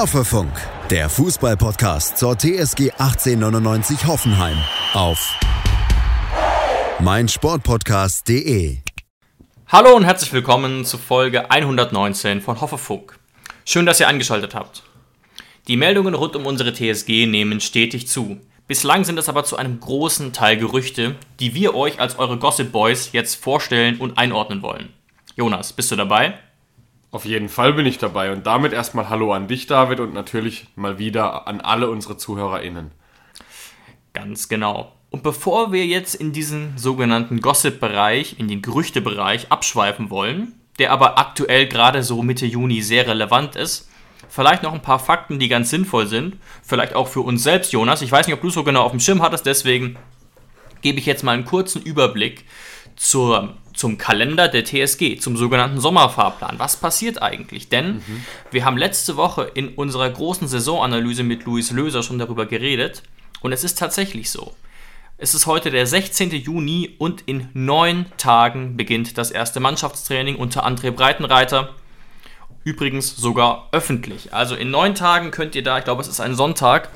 Hoffefunk, der Fußballpodcast zur TSG 1899 Hoffenheim auf meinsportpodcast.de. Hallo und herzlich willkommen zu Folge 119 von Hoffefunk. Schön, dass ihr eingeschaltet habt. Die Meldungen rund um unsere TSG nehmen stetig zu. Bislang sind es aber zu einem großen Teil Gerüchte, die wir euch als eure Gossip Boys jetzt vorstellen und einordnen wollen. Jonas, bist du dabei? Auf jeden Fall bin ich dabei und damit erstmal Hallo an dich, David, und natürlich mal wieder an alle unsere ZuhörerInnen. Ganz genau. Und bevor wir jetzt in diesen sogenannten Gossip-Bereich, in den Gerüchte-Bereich abschweifen wollen, der aber aktuell gerade so Mitte Juni sehr relevant ist, vielleicht noch ein paar Fakten, die ganz sinnvoll sind. Vielleicht auch für uns selbst, Jonas. Ich weiß nicht, ob du so genau auf dem Schirm hattest, deswegen gebe ich jetzt mal einen kurzen Überblick zur zum Kalender der TSG, zum sogenannten Sommerfahrplan. Was passiert eigentlich? Denn mhm. wir haben letzte Woche in unserer großen Saisonanalyse mit Luis Löser schon darüber geredet und es ist tatsächlich so. Es ist heute der 16. Juni und in neun Tagen beginnt das erste Mannschaftstraining unter André Breitenreiter. Übrigens sogar öffentlich. Also in neun Tagen könnt ihr da, ich glaube es ist ein Sonntag,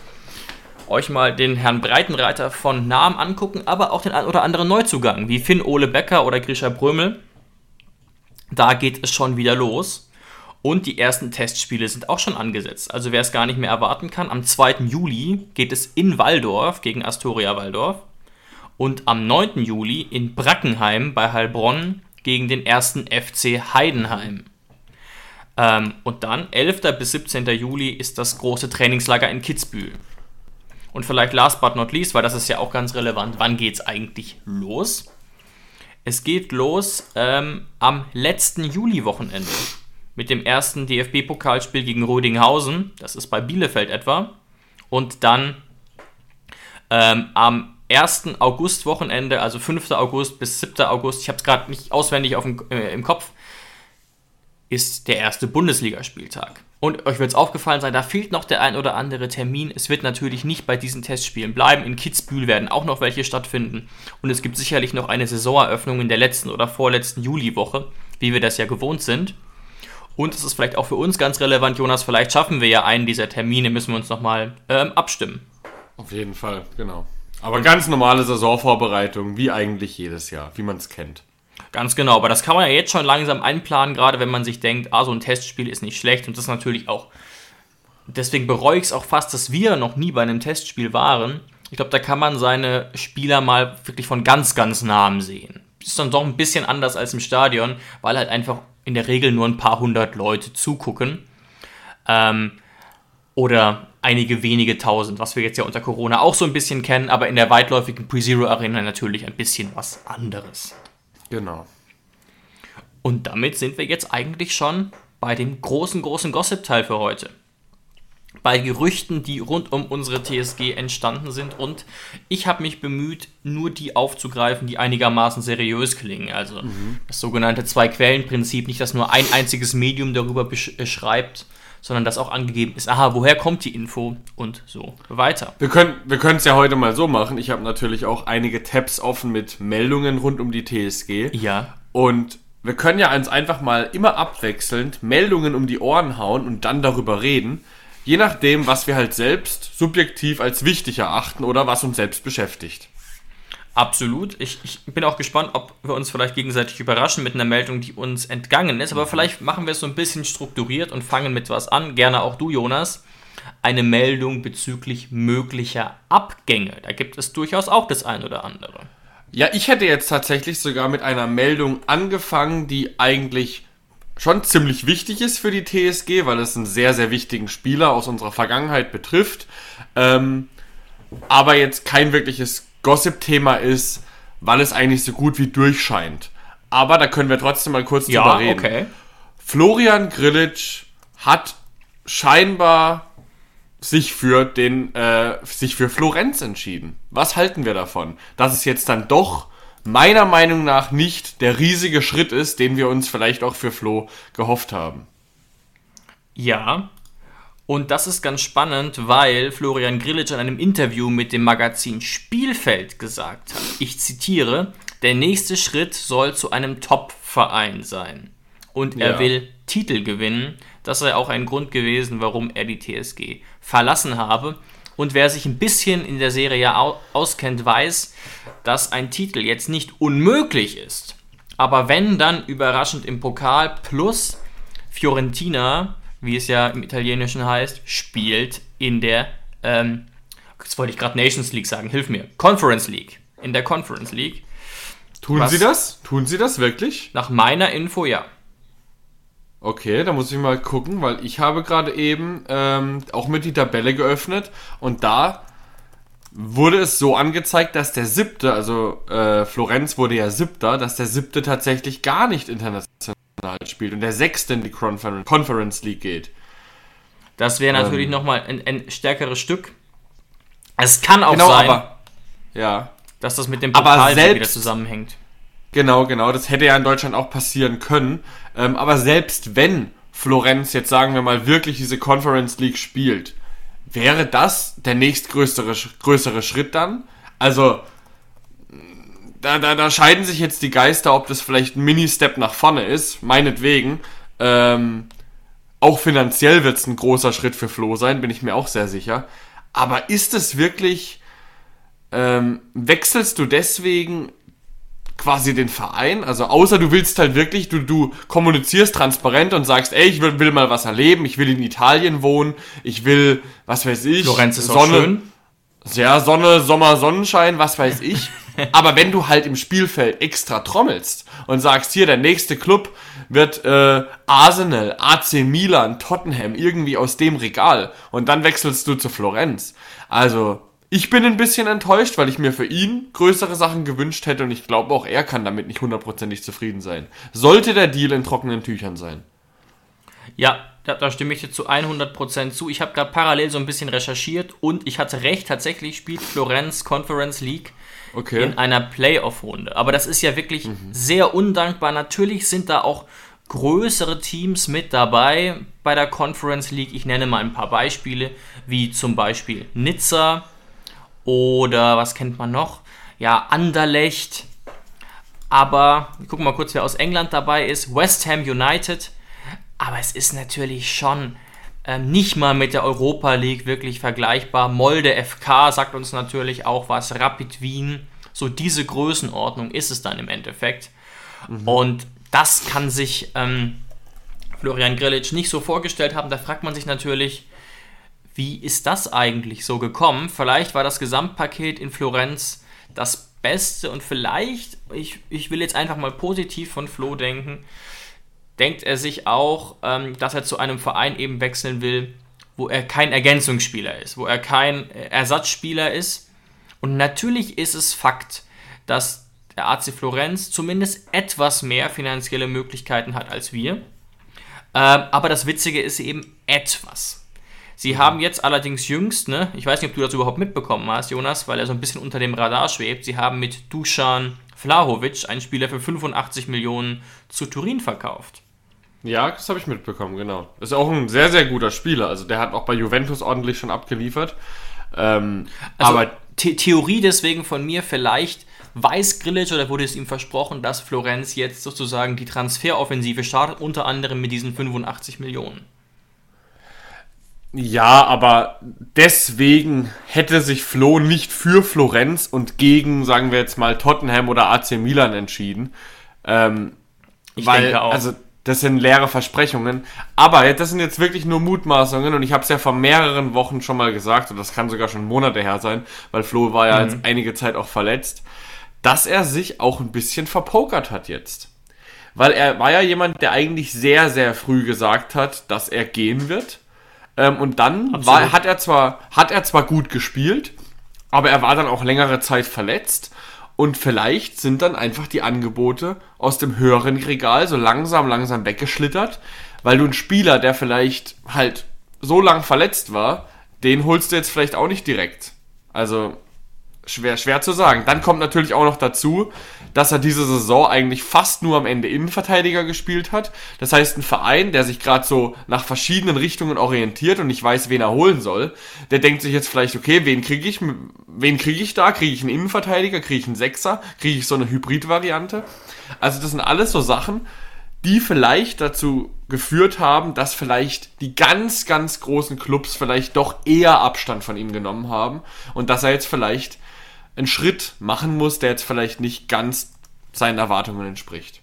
euch mal den Herrn Breitenreiter von Namen angucken, aber auch den ein oder anderen Neuzugang, wie Finn Ole Becker oder Grisha Brömel. Da geht es schon wieder los. Und die ersten Testspiele sind auch schon angesetzt. Also wer es gar nicht mehr erwarten kann, am 2. Juli geht es in Waldorf gegen Astoria Waldorf. Und am 9. Juli in Brackenheim bei Heilbronn gegen den ersten FC Heidenheim. Ähm, und dann 11. bis 17. Juli ist das große Trainingslager in Kitzbühel. Und vielleicht last but not least, weil das ist ja auch ganz relevant, wann geht es eigentlich los? Es geht los ähm, am letzten Juli-Wochenende mit dem ersten DFB-Pokalspiel gegen Rödinghausen, das ist bei Bielefeld etwa, und dann ähm, am 1. August-Wochenende, also 5. August bis 7. August, ich habe es gerade nicht auswendig auf dem, äh, im Kopf, ist der erste Bundesligaspieltag. Und euch wird es aufgefallen sein, da fehlt noch der ein oder andere Termin. Es wird natürlich nicht bei diesen Testspielen bleiben. In Kitzbühel werden auch noch welche stattfinden. Und es gibt sicherlich noch eine Saisoneröffnung in der letzten oder vorletzten Juliwoche, wie wir das ja gewohnt sind. Und es ist vielleicht auch für uns ganz relevant, Jonas, vielleicht schaffen wir ja einen dieser Termine, müssen wir uns nochmal ähm, abstimmen. Auf jeden Fall, genau. Aber ganz normale Saisonvorbereitung, wie eigentlich jedes Jahr, wie man es kennt. Ganz genau, aber das kann man ja jetzt schon langsam einplanen, gerade wenn man sich denkt, ah, so ein Testspiel ist nicht schlecht und das natürlich auch. Deswegen bereue ich es auch fast, dass wir noch nie bei einem Testspiel waren. Ich glaube, da kann man seine Spieler mal wirklich von ganz, ganz nahem sehen. Ist dann doch ein bisschen anders als im Stadion, weil halt einfach in der Regel nur ein paar hundert Leute zugucken. Ähm, oder einige wenige tausend, was wir jetzt ja unter Corona auch so ein bisschen kennen, aber in der weitläufigen Pre-Zero Arena natürlich ein bisschen was anderes. Genau. Und damit sind wir jetzt eigentlich schon bei dem großen, großen Gossip-Teil für heute. Bei Gerüchten, die rund um unsere TSG entstanden sind. Und ich habe mich bemüht, nur die aufzugreifen, die einigermaßen seriös klingen. Also mhm. das sogenannte Zwei-Quellen-Prinzip, nicht, dass nur ein einziges Medium darüber beschreibt, sondern dass auch angegeben ist, aha, woher kommt die Info und so weiter. Wir können wir es ja heute mal so machen. Ich habe natürlich auch einige Tabs offen mit Meldungen rund um die TSG. Ja. Und wir können ja uns einfach mal immer abwechselnd Meldungen um die Ohren hauen und dann darüber reden. Je nachdem, was wir halt selbst subjektiv als wichtig erachten oder was uns selbst beschäftigt. Absolut. Ich, ich, bin auch gespannt, ob wir uns vielleicht gegenseitig überraschen mit einer Meldung, die uns entgangen ist. Aber mhm. vielleicht machen wir es so ein bisschen strukturiert und fangen mit was an. Gerne auch du, Jonas. Eine Meldung bezüglich möglicher Abgänge. Da gibt es durchaus auch das ein oder andere. Ja, ich hätte jetzt tatsächlich sogar mit einer Meldung angefangen, die eigentlich schon ziemlich wichtig ist für die TSG, weil es einen sehr, sehr wichtigen Spieler aus unserer Vergangenheit betrifft. Ähm, aber jetzt kein wirkliches Gossip-Thema ist, weil es eigentlich so gut wie durchscheint. Aber da können wir trotzdem mal kurz ja, drüber reden. Okay. Florian Grillitsch hat scheinbar sich für den äh, sich für Florenz entschieden. Was halten wir davon? Dass es jetzt dann doch meiner Meinung nach nicht der riesige Schritt ist, den wir uns vielleicht auch für Flo gehofft haben. Ja, und das ist ganz spannend, weil Florian Grillitsch in einem Interview mit dem Magazin Spielfeld gesagt hat, ich zitiere, der nächste Schritt soll zu einem Top-Verein sein. Und er ja. will Titel gewinnen, Das sei auch ein Grund gewesen, warum er die TSG verlassen habe. Und wer sich ein bisschen in der Serie auskennt, weiß, dass ein Titel jetzt nicht unmöglich ist. Aber wenn, dann überraschend im Pokal plus Fiorentina, wie es ja im Italienischen heißt, spielt in der, ähm, jetzt wollte ich gerade Nations League sagen, hilf mir, Conference League. In der Conference League. Tun Was, Sie das? Tun Sie das wirklich? Nach meiner Info ja. Okay, da muss ich mal gucken, weil ich habe gerade eben ähm, auch mit die Tabelle geöffnet und da wurde es so angezeigt, dass der siebte, also äh, Florenz wurde ja siebter, dass der siebte tatsächlich gar nicht international spielt und der sechste in die Conference, Conference League geht. Das wäre natürlich ähm, nochmal ein, ein stärkeres Stück. Es kann auch genau, sein, aber, ja. dass das mit dem Pokal wieder zusammenhängt. Genau, genau. Das hätte ja in Deutschland auch passieren können. Ähm, aber selbst wenn Florenz jetzt sagen wir mal wirklich diese Conference League spielt, wäre das der nächstgrößere größere Schritt dann? Also da, da, da scheiden sich jetzt die Geister, ob das vielleicht ein Mini-Step nach vorne ist, meinetwegen. Ähm, auch finanziell wird es ein großer Schritt für Flo sein, bin ich mir auch sehr sicher. Aber ist es wirklich, ähm, wechselst du deswegen quasi den Verein. Also außer du willst halt wirklich, du, du kommunizierst transparent und sagst, ey, ich will, will mal was erleben, ich will in Italien wohnen, ich will, was weiß ich, Florenz ist Sonne, auch schön. Ja, Sonne, Sommer, Sonnenschein, was weiß ich. Aber wenn du halt im Spielfeld extra trommelst und sagst, hier, der nächste Club wird äh, Arsenal, AC Milan, Tottenham, irgendwie aus dem Regal und dann wechselst du zu Florenz. Also, ich bin ein bisschen enttäuscht, weil ich mir für ihn größere Sachen gewünscht hätte und ich glaube auch er kann damit nicht hundertprozentig zufrieden sein. Sollte der Deal in trockenen Tüchern sein. Ja, da, da stimme ich dir zu 100% zu. Ich habe gerade parallel so ein bisschen recherchiert und ich hatte recht, tatsächlich spielt Florenz Conference League okay. in einer Playoff-Runde. Aber das ist ja wirklich mhm. sehr undankbar. Natürlich sind da auch größere Teams mit dabei bei der Conference League. Ich nenne mal ein paar Beispiele, wie zum Beispiel Nizza, oder was kennt man noch? Ja, Anderlecht. Aber wir gucken mal kurz, wer aus England dabei ist. West Ham United. Aber es ist natürlich schon ähm, nicht mal mit der Europa League wirklich vergleichbar. Molde FK sagt uns natürlich auch was. Rapid Wien. So diese Größenordnung ist es dann im Endeffekt. Mhm. Und das kann sich ähm, Florian Grillitsch nicht so vorgestellt haben. Da fragt man sich natürlich, wie ist das eigentlich so gekommen? Vielleicht war das Gesamtpaket in Florenz das Beste und vielleicht, ich, ich will jetzt einfach mal positiv von Flo denken, denkt er sich auch, ähm, dass er zu einem Verein eben wechseln will, wo er kein Ergänzungsspieler ist, wo er kein Ersatzspieler ist. Und natürlich ist es Fakt, dass der AC Florenz zumindest etwas mehr finanzielle Möglichkeiten hat als wir. Ähm, aber das Witzige ist eben etwas. Sie haben jetzt allerdings jüngst, ne, ich weiß nicht, ob du das überhaupt mitbekommen hast, Jonas, weil er so ein bisschen unter dem Radar schwebt, sie haben mit Dusan Vlahovic einen Spieler für 85 Millionen zu Turin verkauft. Ja, das habe ich mitbekommen, genau. Ist auch ein sehr, sehr guter Spieler. Also der hat auch bei Juventus ordentlich schon abgeliefert. Ähm, also aber The Theorie deswegen von mir, vielleicht weiß Grillic oder wurde es ihm versprochen, dass Florenz jetzt sozusagen die Transferoffensive startet, unter anderem mit diesen 85 Millionen. Ja, aber deswegen hätte sich Flo nicht für Florenz und gegen, sagen wir jetzt mal, Tottenham oder AC Milan entschieden. Ähm, ich weil, denke auch. Also, das sind leere Versprechungen. Aber das sind jetzt wirklich nur Mutmaßungen und ich habe es ja vor mehreren Wochen schon mal gesagt, und das kann sogar schon Monate her sein, weil Flo war ja mhm. jetzt einige Zeit auch verletzt, dass er sich auch ein bisschen verpokert hat jetzt. Weil er war ja jemand, der eigentlich sehr, sehr früh gesagt hat, dass er gehen wird ähm, und dann war, hat, er zwar, hat er zwar gut gespielt, aber er war dann auch längere Zeit verletzt. Und vielleicht sind dann einfach die Angebote aus dem höheren Regal so langsam, langsam weggeschlittert, weil du einen Spieler, der vielleicht halt so lang verletzt war, den holst du jetzt vielleicht auch nicht direkt. Also schwer, schwer zu sagen. Dann kommt natürlich auch noch dazu, dass er diese Saison eigentlich fast nur am Ende Innenverteidiger gespielt hat. Das heißt, ein Verein, der sich gerade so nach verschiedenen Richtungen orientiert und nicht weiß, wen er holen soll, der denkt sich jetzt vielleicht, okay, wen kriege ich, wen kriege ich da? Kriege ich einen Innenverteidiger? Kriege ich einen Sechser? Kriege ich so eine Hybrid-Variante? Also das sind alles so Sachen, die vielleicht dazu geführt haben, dass vielleicht die ganz, ganz großen Clubs vielleicht doch eher Abstand von ihm genommen haben und dass er jetzt vielleicht einen Schritt machen muss, der jetzt vielleicht nicht ganz seinen Erwartungen entspricht.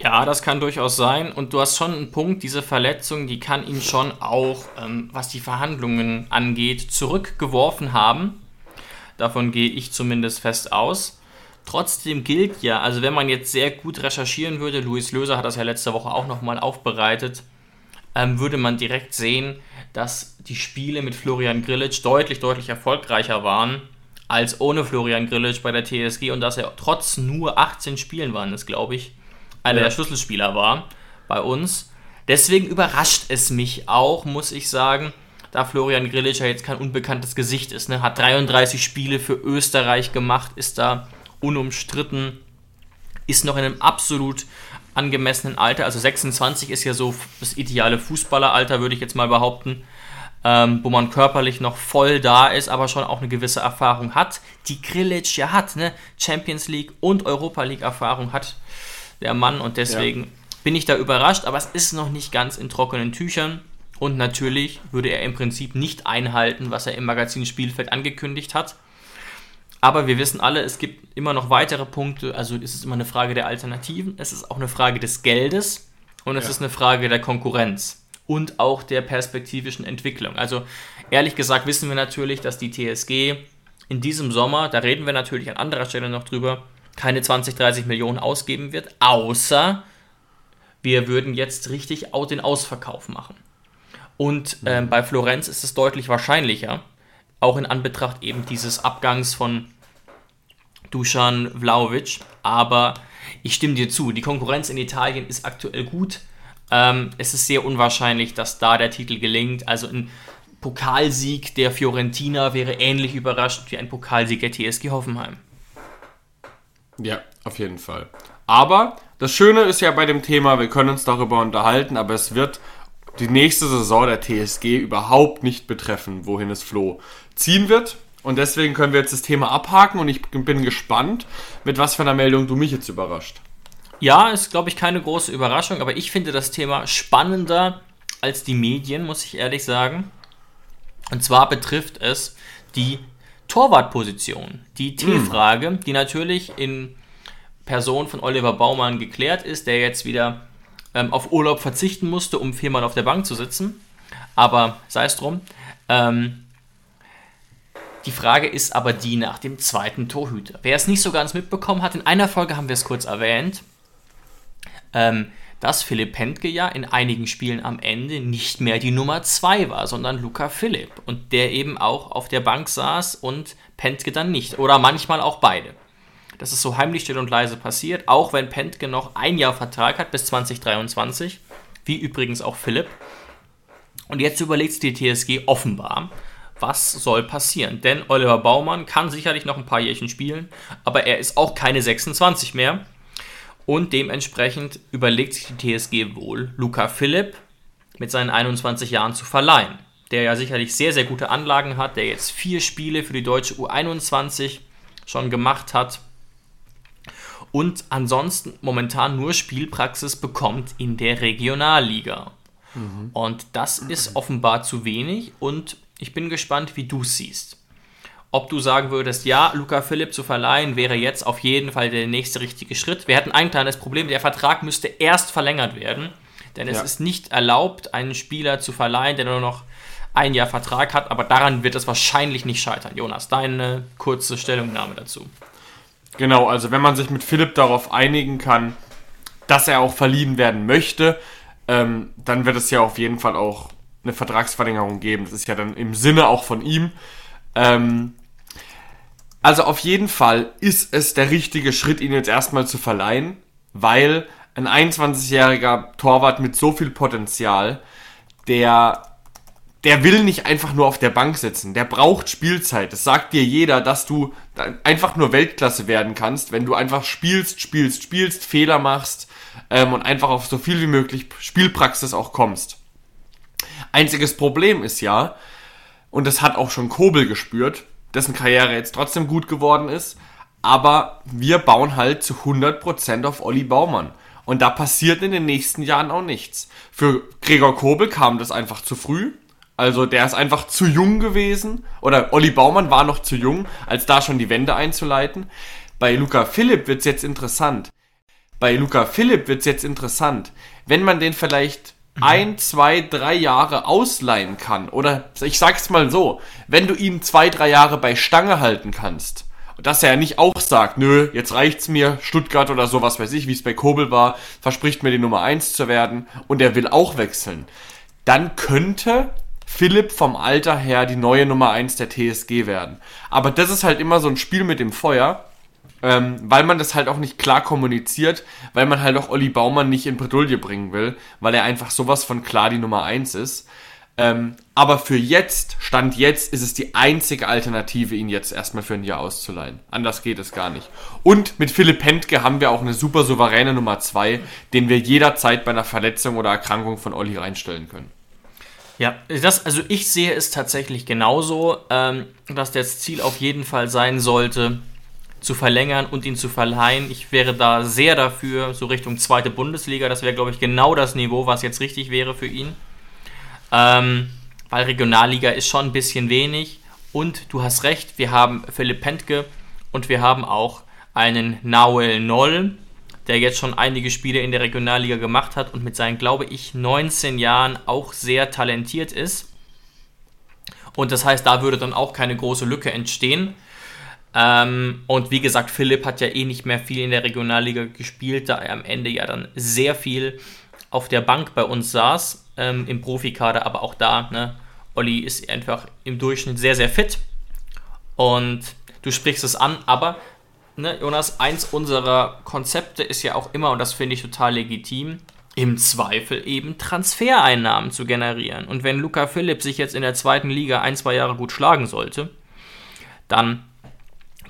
Ja, das kann durchaus sein. Und du hast schon einen Punkt, diese Verletzung, die kann ihn schon auch, ähm, was die Verhandlungen angeht, zurückgeworfen haben. Davon gehe ich zumindest fest aus. Trotzdem gilt ja, also wenn man jetzt sehr gut recherchieren würde, Luis Löser hat das ja letzte Woche auch nochmal aufbereitet, ähm, würde man direkt sehen, dass die Spiele mit Florian Grillitsch deutlich, deutlich erfolgreicher waren als ohne Florian Grillitsch bei der TSG und dass er trotz nur 18 Spielen waren es, glaube ich, einer ja. der Schlüsselspieler war bei uns. Deswegen überrascht es mich auch, muss ich sagen, da Florian Grillitsch ja jetzt kein unbekanntes Gesicht ist. Ne? Hat 33 Spiele für Österreich gemacht, ist da unumstritten, ist noch in einem absolut angemessenen Alter. Also 26 ist ja so das ideale Fußballeralter, würde ich jetzt mal behaupten. Ähm, wo man körperlich noch voll da ist, aber schon auch eine gewisse Erfahrung hat, die Grillitsch ja hat, ne? Champions League und Europa League Erfahrung hat der Mann und deswegen ja. bin ich da überrascht, aber es ist noch nicht ganz in trockenen Tüchern. Und natürlich würde er im Prinzip nicht einhalten, was er im Magazin Spielfeld angekündigt hat. Aber wir wissen alle, es gibt immer noch weitere Punkte. Also es ist immer eine Frage der Alternativen, es ist auch eine Frage des Geldes und es ja. ist eine Frage der Konkurrenz und auch der perspektivischen Entwicklung. Also ehrlich gesagt wissen wir natürlich, dass die TSG in diesem Sommer, da reden wir natürlich an anderer Stelle noch drüber, keine 20, 30 Millionen ausgeben wird, außer wir würden jetzt richtig den Ausverkauf machen. Und äh, bei Florenz ist es deutlich wahrscheinlicher, auch in Anbetracht eben dieses Abgangs von Dusan Vlaovic. Aber ich stimme dir zu, die Konkurrenz in Italien ist aktuell gut. Ähm, es ist sehr unwahrscheinlich, dass da der Titel gelingt. Also ein Pokalsieg der Fiorentina wäre ähnlich überrascht wie ein Pokalsieg der TSG Hoffenheim. Ja, auf jeden Fall. Aber das Schöne ist ja bei dem Thema, wir können uns darüber unterhalten, aber es wird die nächste Saison der TSG überhaupt nicht betreffen, wohin es Flo ziehen wird. Und deswegen können wir jetzt das Thema abhaken und ich bin gespannt, mit was für einer Meldung du mich jetzt überrascht. Ja, ist, glaube ich, keine große Überraschung, aber ich finde das Thema spannender als die Medien, muss ich ehrlich sagen. Und zwar betrifft es die Torwartposition. Die hm. T-Frage, die natürlich in Person von Oliver Baumann geklärt ist, der jetzt wieder ähm, auf Urlaub verzichten musste, um viermal auf der Bank zu sitzen. Aber sei es drum. Ähm, die Frage ist aber die nach dem zweiten Torhüter. Wer es nicht so ganz mitbekommen hat, in einer Folge haben wir es kurz erwähnt, ähm, dass Philipp Pentke ja in einigen Spielen am Ende nicht mehr die Nummer 2 war, sondern Luca Philipp. Und der eben auch auf der Bank saß und Pentke dann nicht. Oder manchmal auch beide. Das ist so heimlich still und leise passiert, auch wenn Pentke noch ein Jahr Vertrag hat bis 2023, wie übrigens auch Philipp. Und jetzt überlegt die TSG offenbar, was soll passieren. Denn Oliver Baumann kann sicherlich noch ein paar Jährchen spielen, aber er ist auch keine 26 mehr. Und dementsprechend überlegt sich die TSG wohl, Luca Philipp mit seinen 21 Jahren zu verleihen. Der ja sicherlich sehr, sehr gute Anlagen hat, der jetzt vier Spiele für die deutsche U21 schon gemacht hat und ansonsten momentan nur Spielpraxis bekommt in der Regionalliga. Mhm. Und das ist offenbar zu wenig und ich bin gespannt, wie du es siehst. Ob du sagen würdest, ja, Luca Philipp zu verleihen wäre jetzt auf jeden Fall der nächste richtige Schritt. Wir hatten ein kleines Problem, der Vertrag müsste erst verlängert werden, denn es ja. ist nicht erlaubt, einen Spieler zu verleihen, der nur noch ein Jahr Vertrag hat, aber daran wird es wahrscheinlich nicht scheitern. Jonas, deine kurze Stellungnahme dazu. Genau, also wenn man sich mit Philipp darauf einigen kann, dass er auch verliehen werden möchte, ähm, dann wird es ja auf jeden Fall auch eine Vertragsverlängerung geben. Das ist ja dann im Sinne auch von ihm. Ähm, also auf jeden Fall ist es der richtige Schritt, ihn jetzt erstmal zu verleihen, weil ein 21-jähriger Torwart mit so viel Potenzial, der der will nicht einfach nur auf der Bank sitzen. Der braucht Spielzeit. Das sagt dir jeder, dass du einfach nur Weltklasse werden kannst, wenn du einfach spielst, spielst, spielst, Fehler machst ähm, und einfach auf so viel wie möglich Spielpraxis auch kommst. Einziges Problem ist ja, und das hat auch schon Kobel gespürt, dessen Karriere jetzt trotzdem gut geworden ist, aber wir bauen halt zu 100% auf Olli Baumann. Und da passiert in den nächsten Jahren auch nichts. Für Gregor Kobel kam das einfach zu früh. Also der ist einfach zu jung gewesen. Oder Olli Baumann war noch zu jung, als da schon die Wende einzuleiten. Bei Luca Philipp wird's jetzt interessant. Bei Luca Philipp wird's jetzt interessant. Wenn man den vielleicht ein, zwei, drei Jahre ausleihen kann. Oder ich sag's mal so, wenn du ihn zwei, drei Jahre bei Stange halten kannst. Dass er ja nicht auch sagt, nö, jetzt reicht's mir, Stuttgart oder so, was weiß ich, wie es bei Kobel war, verspricht mir die Nummer eins zu werden und er will auch wechseln. Dann könnte Philipp vom Alter her die neue Nummer eins der TSG werden. Aber das ist halt immer so ein Spiel mit dem Feuer ähm, weil man das halt auch nicht klar kommuniziert, weil man halt auch Olli Baumann nicht in Bredouille bringen will, weil er einfach sowas von klar die Nummer 1 ist. Ähm, aber für jetzt, Stand jetzt, ist es die einzige Alternative, ihn jetzt erstmal für ein Jahr auszuleihen. Anders geht es gar nicht. Und mit Philipp Pentke haben wir auch eine super souveräne Nummer 2, den wir jederzeit bei einer Verletzung oder Erkrankung von Olli reinstellen können. Ja, das, also ich sehe es tatsächlich genauso, ähm, dass das Ziel auf jeden Fall sein sollte, zu verlängern und ihn zu verleihen. Ich wäre da sehr dafür, so Richtung zweite Bundesliga. Das wäre, glaube ich, genau das Niveau, was jetzt richtig wäre für ihn. Ähm, weil Regionalliga ist schon ein bisschen wenig. Und du hast recht, wir haben Philipp Pentke und wir haben auch einen Nauel Noll, der jetzt schon einige Spiele in der Regionalliga gemacht hat und mit seinen, glaube ich, 19 Jahren auch sehr talentiert ist. Und das heißt, da würde dann auch keine große Lücke entstehen. Ähm, und wie gesagt, Philipp hat ja eh nicht mehr viel in der Regionalliga gespielt, da er am Ende ja dann sehr viel auf der Bank bei uns saß, ähm, im Profikader, aber auch da, ne, Olli ist einfach im Durchschnitt sehr, sehr fit. Und du sprichst es an, aber, ne, Jonas, eins unserer Konzepte ist ja auch immer, und das finde ich total legitim, im Zweifel eben Transfereinnahmen zu generieren. Und wenn Luca Philipp sich jetzt in der zweiten Liga ein, zwei Jahre gut schlagen sollte, dann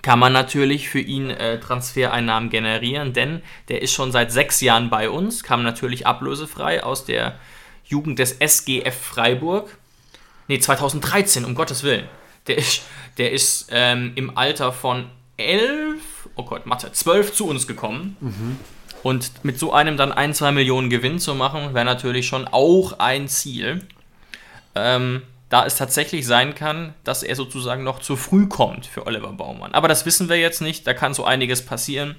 kann man natürlich für ihn äh, Transfereinnahmen generieren, denn der ist schon seit sechs Jahren bei uns, kam natürlich ablösefrei aus der Jugend des SGF Freiburg. Ne, 2013, um Gottes Willen. Der ist, der ist ähm, im Alter von elf, oh Gott, Mathe, zwölf zu uns gekommen. Mhm. Und mit so einem dann ein, zwei Millionen Gewinn zu machen, wäre natürlich schon auch ein Ziel. Ähm, da es tatsächlich sein kann, dass er sozusagen noch zu früh kommt für Oliver Baumann. Aber das wissen wir jetzt nicht, da kann so einiges passieren.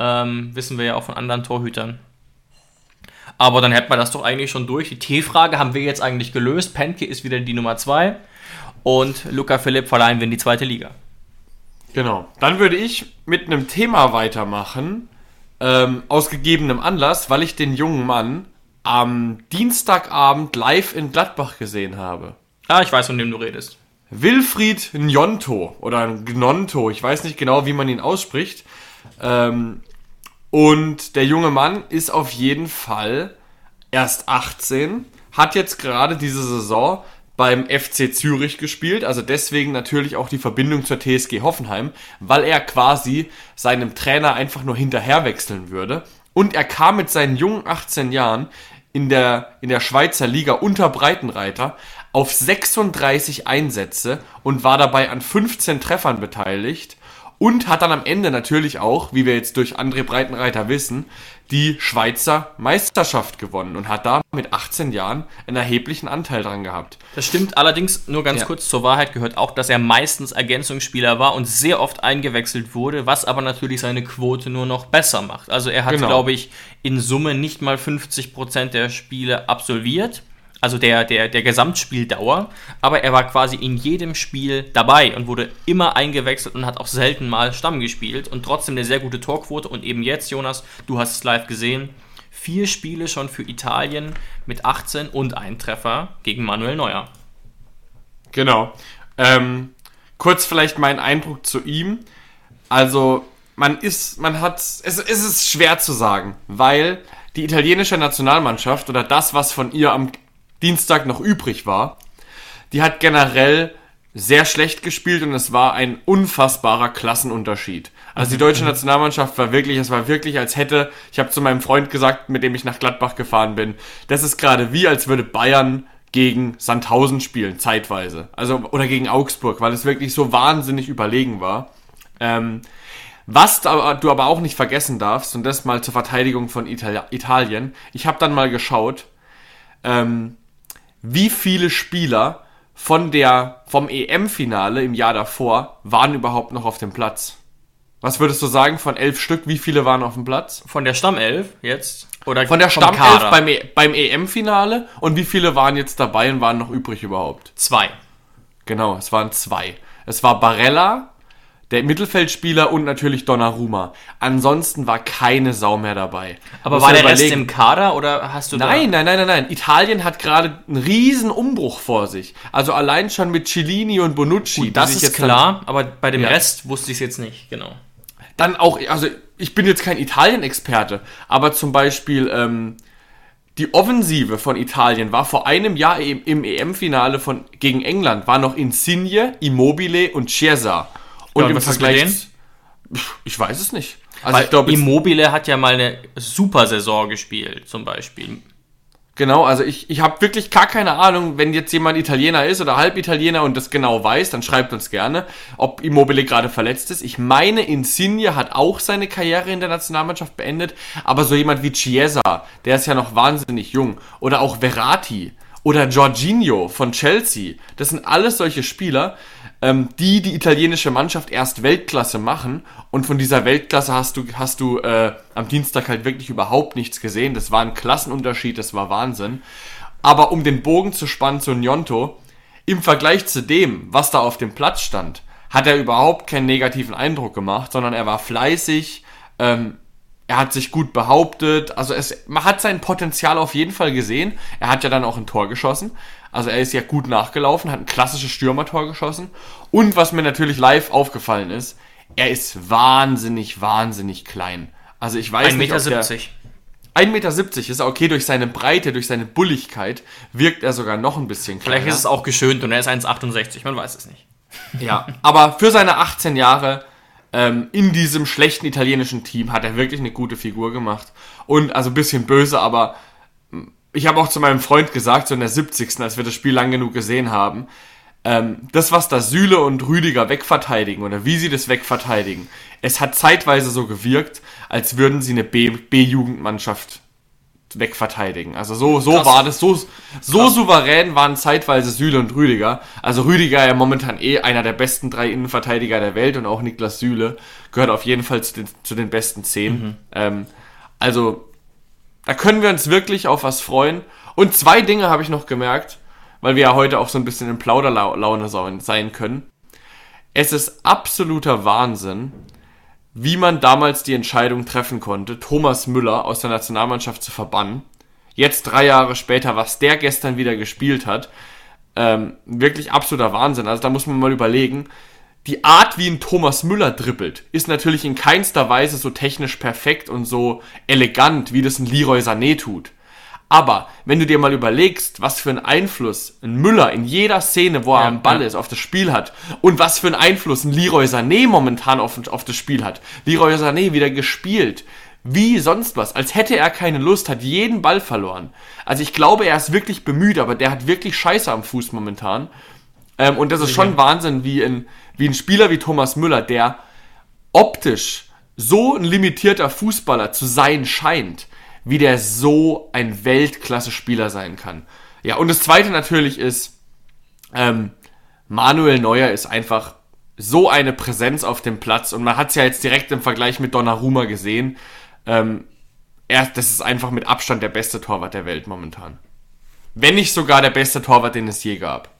Ähm, wissen wir ja auch von anderen Torhütern. Aber dann hätten wir das doch eigentlich schon durch. Die T-Frage haben wir jetzt eigentlich gelöst. Penke ist wieder die Nummer 2 und Luca Philipp verleihen wir in die zweite Liga. Genau. Dann würde ich mit einem Thema weitermachen, ähm, aus gegebenem Anlass, weil ich den jungen Mann am Dienstagabend live in Gladbach gesehen habe. Ah, ich weiß, von wem du redest. Wilfried Njonto oder Gnonto, ich weiß nicht genau, wie man ihn ausspricht. Ähm, und der junge Mann ist auf jeden Fall erst 18, hat jetzt gerade diese Saison beim FC Zürich gespielt, also deswegen natürlich auch die Verbindung zur TSG Hoffenheim, weil er quasi seinem Trainer einfach nur hinterher wechseln würde. Und er kam mit seinen jungen 18 Jahren in der, in der Schweizer Liga unter Breitenreiter auf 36 Einsätze und war dabei an 15 Treffern beteiligt und hat dann am Ende natürlich auch, wie wir jetzt durch André Breitenreiter wissen, die Schweizer Meisterschaft gewonnen und hat da mit 18 Jahren einen erheblichen Anteil dran gehabt. Das stimmt allerdings, nur ganz ja. kurz zur Wahrheit gehört auch, dass er meistens Ergänzungsspieler war und sehr oft eingewechselt wurde, was aber natürlich seine Quote nur noch besser macht. Also er hat, genau. glaube ich, in Summe nicht mal 50% der Spiele absolviert also der, der, der Gesamtspieldauer, aber er war quasi in jedem Spiel dabei und wurde immer eingewechselt und hat auch selten mal Stamm gespielt und trotzdem eine sehr gute Torquote und eben jetzt, Jonas, du hast es live gesehen, vier Spiele schon für Italien mit 18 und ein Treffer gegen Manuel Neuer. Genau. Ähm, kurz vielleicht mein Eindruck zu ihm. Also, man ist, man hat, es, es ist schwer zu sagen, weil die italienische Nationalmannschaft oder das, was von ihr am Dienstag noch übrig war, die hat generell sehr schlecht gespielt und es war ein unfassbarer Klassenunterschied. Also die mhm. deutsche Nationalmannschaft war wirklich, es war wirklich, als hätte, ich habe zu meinem Freund gesagt, mit dem ich nach Gladbach gefahren bin, das ist gerade wie, als würde Bayern gegen Sandhausen spielen, zeitweise. Also, oder gegen Augsburg, weil es wirklich so wahnsinnig überlegen war. Ähm, Was du aber auch nicht vergessen darfst, und das mal zur Verteidigung von Itali Italien, ich habe dann mal geschaut, ähm, wie viele Spieler von der, vom EM-Finale im Jahr davor waren überhaupt noch auf dem Platz. Was würdest du sagen von elf Stück? Wie viele waren auf dem Platz? Von der Stammelf jetzt? Oder von der Stammelf beim, e beim EM-Finale? Und wie viele waren jetzt dabei und waren noch übrig überhaupt? Zwei. Genau, es waren zwei. Es war Barella, der Mittelfeldspieler und natürlich Donnarumma. Ansonsten war keine Sau mehr dabei. Aber war der überlegen. Rest im Kader oder hast du Nein, nein, nein, nein, nein. Italien hat gerade einen riesen Umbruch vor sich. Also allein schon mit Cellini und Bonucci. Gut, das ist klar, aber bei dem ja. Rest wusste ich es jetzt nicht, genau. Dann auch, also ich bin jetzt kein Italien-Experte, aber zum Beispiel ähm, die Offensive von Italien war vor einem Jahr im, im EM-Finale von gegen England war noch Insigne, Immobile und Chiesa. Und ja, im Vergleich. Ich weiß es nicht. Also ich glaube, Immobile hat ja mal eine super Saison gespielt, zum Beispiel. Genau, also ich, ich habe wirklich gar keine Ahnung, wenn jetzt jemand Italiener ist oder Halbitaliener und das genau weiß, dann schreibt uns gerne, ob Immobile gerade verletzt ist. Ich meine, Insigne hat auch seine Karriere in der Nationalmannschaft beendet, aber so jemand wie Chiesa, der ist ja noch wahnsinnig jung, oder auch Verratti oder Jorginho von Chelsea, das sind alles solche Spieler, ähm, die die italienische Mannschaft erst Weltklasse machen. Und von dieser Weltklasse hast du, hast du äh, am Dienstag halt wirklich überhaupt nichts gesehen. Das war ein Klassenunterschied, das war Wahnsinn. Aber um den Bogen zu spannen zu Nyonto, im Vergleich zu dem, was da auf dem Platz stand, hat er überhaupt keinen negativen Eindruck gemacht, sondern er war fleißig, ähm, er hat sich gut behauptet, also es, man hat sein Potenzial auf jeden Fall gesehen. Er hat ja dann auch ein Tor geschossen. Also er ist ja gut nachgelaufen, hat ein klassisches Stürmertor geschossen. Und was mir natürlich live aufgefallen ist, er ist wahnsinnig, wahnsinnig klein. Also ich weiß 1, nicht, 1,70 Meter. 1,70 Meter ist er okay, durch seine Breite, durch seine Bulligkeit wirkt er sogar noch ein bisschen kleiner. Vielleicht ist es auch geschönt und er ist 1,68, man weiß es nicht. Ja, aber für seine 18 Jahre ähm, in diesem schlechten italienischen Team hat er wirklich eine gute Figur gemacht. Und also ein bisschen böse, aber ich habe auch zu meinem Freund gesagt, so in der 70. als wir das Spiel lang genug gesehen haben, ähm, das, was da Süle und Rüdiger wegverteidigen oder wie sie das wegverteidigen, es hat zeitweise so gewirkt, als würden sie eine B-Jugendmannschaft wegverteidigen. Also so, so war das, so, so souverän waren zeitweise Süle und Rüdiger. Also Rüdiger ja momentan eh einer der besten drei Innenverteidiger der Welt und auch Niklas Süle gehört auf jeden Fall zu den, zu den besten zehn. Mhm. Ähm, also da können wir uns wirklich auf was freuen. Und zwei Dinge habe ich noch gemerkt, weil wir ja heute auch so ein bisschen in Plauderlaune sein können. Es ist absoluter Wahnsinn, wie man damals die Entscheidung treffen konnte, Thomas Müller aus der Nationalmannschaft zu verbannen. Jetzt drei Jahre später, was der gestern wieder gespielt hat, ähm, wirklich absoluter Wahnsinn. Also da muss man mal überlegen, die Art, wie ein Thomas Müller dribbelt, ist natürlich in keinster Weise so technisch perfekt und so elegant, wie das ein Leroy Sané tut. Aber wenn du dir mal überlegst, was für einen Einfluss ein Müller in jeder Szene, wo er ja, am Ball ja. ist, auf das Spiel hat und was für einen Einfluss ein Leroy Sané momentan auf, auf das Spiel hat. Leroy Sané wieder gespielt, wie sonst was, als hätte er keine Lust, hat jeden Ball verloren. Also ich glaube, er ist wirklich bemüht, aber der hat wirklich Scheiße am Fuß momentan. Ähm, und das ist schon Wahnsinn, wie ein, wie ein Spieler wie Thomas Müller, der optisch so ein limitierter Fußballer zu sein scheint, wie der so ein Weltklasse-Spieler sein kann. Ja, und das zweite natürlich ist, ähm, Manuel Neuer ist einfach so eine Präsenz auf dem Platz und man hat es ja jetzt direkt im Vergleich mit Donnarumma gesehen. Ähm, er, das ist einfach mit Abstand der beste Torwart der Welt momentan. Wenn nicht sogar der beste Torwart, den es je gab.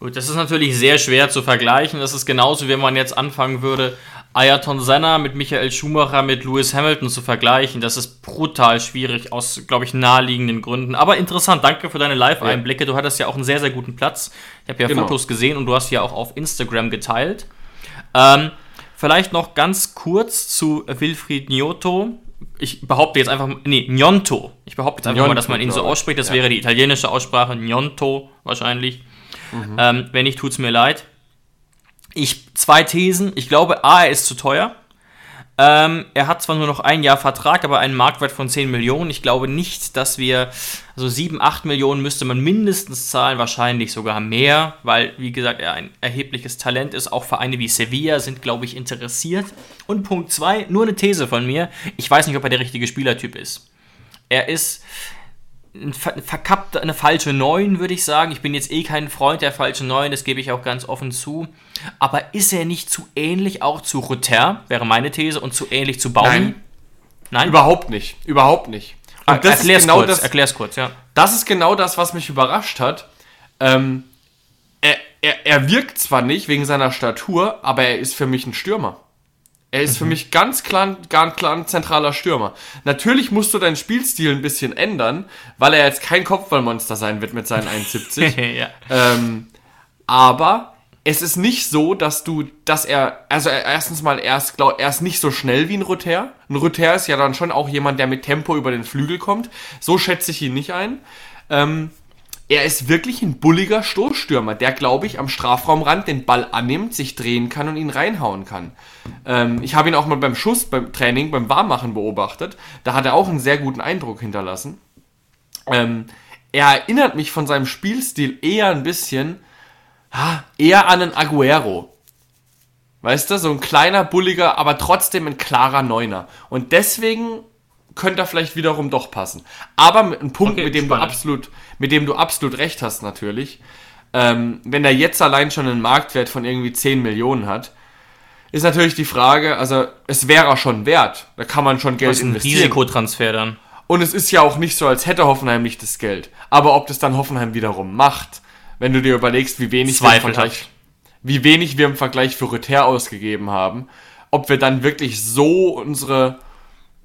Gut, das ist natürlich sehr schwer zu vergleichen. Das ist genauso, wenn man jetzt anfangen würde, Ayrton Senna mit Michael Schumacher mit Lewis Hamilton zu vergleichen. Das ist brutal schwierig aus, glaube ich, naheliegenden Gründen. Aber interessant, danke für deine Live-Einblicke. Du hattest ja auch einen sehr, sehr guten Platz. Ich habe ja genau. Fotos gesehen und du hast ja auch auf Instagram geteilt. Ähm, vielleicht noch ganz kurz zu Wilfried Gnotto. Ich behaupte jetzt einfach, nee, Gnonto. Ich behaupte jetzt einfach Gnonto, mal, dass man ihn so ausspricht. Das ja. wäre die italienische Aussprache, Gnonto wahrscheinlich. Mhm. Ähm, wenn nicht, tut es mir leid. Ich, zwei Thesen. Ich glaube, A, er ist zu teuer. Ähm, er hat zwar nur noch ein Jahr Vertrag, aber einen Marktwert von 10 Millionen. Ich glaube nicht, dass wir, also 7, 8 Millionen müsste man mindestens zahlen, wahrscheinlich sogar mehr, weil, wie gesagt, er ein erhebliches Talent ist. Auch Vereine wie Sevilla sind, glaube ich, interessiert. Und Punkt 2, nur eine These von mir. Ich weiß nicht, ob er der richtige Spielertyp ist. Er ist ein verkappte, eine falsche 9, würde ich sagen. Ich bin jetzt eh kein Freund der falschen 9, das gebe ich auch ganz offen zu. Aber ist er nicht zu ähnlich auch zu Rutter, wäre meine These, und zu ähnlich zu Baum? Nein. Nein? Überhaupt nicht. Überhaupt nicht. Und ah, das erklär's, genau kurz, das, erklär's kurz, ja. Das ist genau das, was mich überrascht hat. Ähm, er, er, er wirkt zwar nicht wegen seiner Statur, aber er ist für mich ein Stürmer. Er ist mhm. für mich ganz klar, ganz klar ein zentraler Stürmer. Natürlich musst du deinen Spielstil ein bisschen ändern, weil er jetzt kein Kopfballmonster sein wird mit seinen 1,70. ja. ähm, aber es ist nicht so, dass du, dass er, also erstens mal, er ist, glaub, er ist nicht so schnell wie ein Rother. Ein Rother ist ja dann schon auch jemand, der mit Tempo über den Flügel kommt. So schätze ich ihn nicht ein. Ähm, er ist wirklich ein bulliger Stoßstürmer, der, glaube ich, am Strafraumrand den Ball annimmt, sich drehen kann und ihn reinhauen kann. Ähm, ich habe ihn auch mal beim Schuss, beim Training, beim Warmmachen beobachtet. Da hat er auch einen sehr guten Eindruck hinterlassen. Ähm, er erinnert mich von seinem Spielstil eher ein bisschen, ha, eher an einen Aguero. Weißt du, so ein kleiner, bulliger, aber trotzdem ein klarer Neuner. Und deswegen könnte er vielleicht wiederum doch passen. Aber mit einem Punkt, okay, mit dem spannend. du absolut, mit dem du absolut recht hast, natürlich. Ähm, wenn er jetzt allein schon einen Marktwert von irgendwie 10 Millionen hat, ist natürlich die Frage, also es wäre schon wert. Da kann man schon Geld das ist ein investieren. Risikotransfer dann. Und es ist ja auch nicht so, als hätte Hoffenheim nicht das Geld. Aber ob das dann Hoffenheim wiederum macht, wenn du dir überlegst, wie wenig wir im Vergleich, wie wenig wir im Vergleich für Rüther ausgegeben haben, ob wir dann wirklich so unsere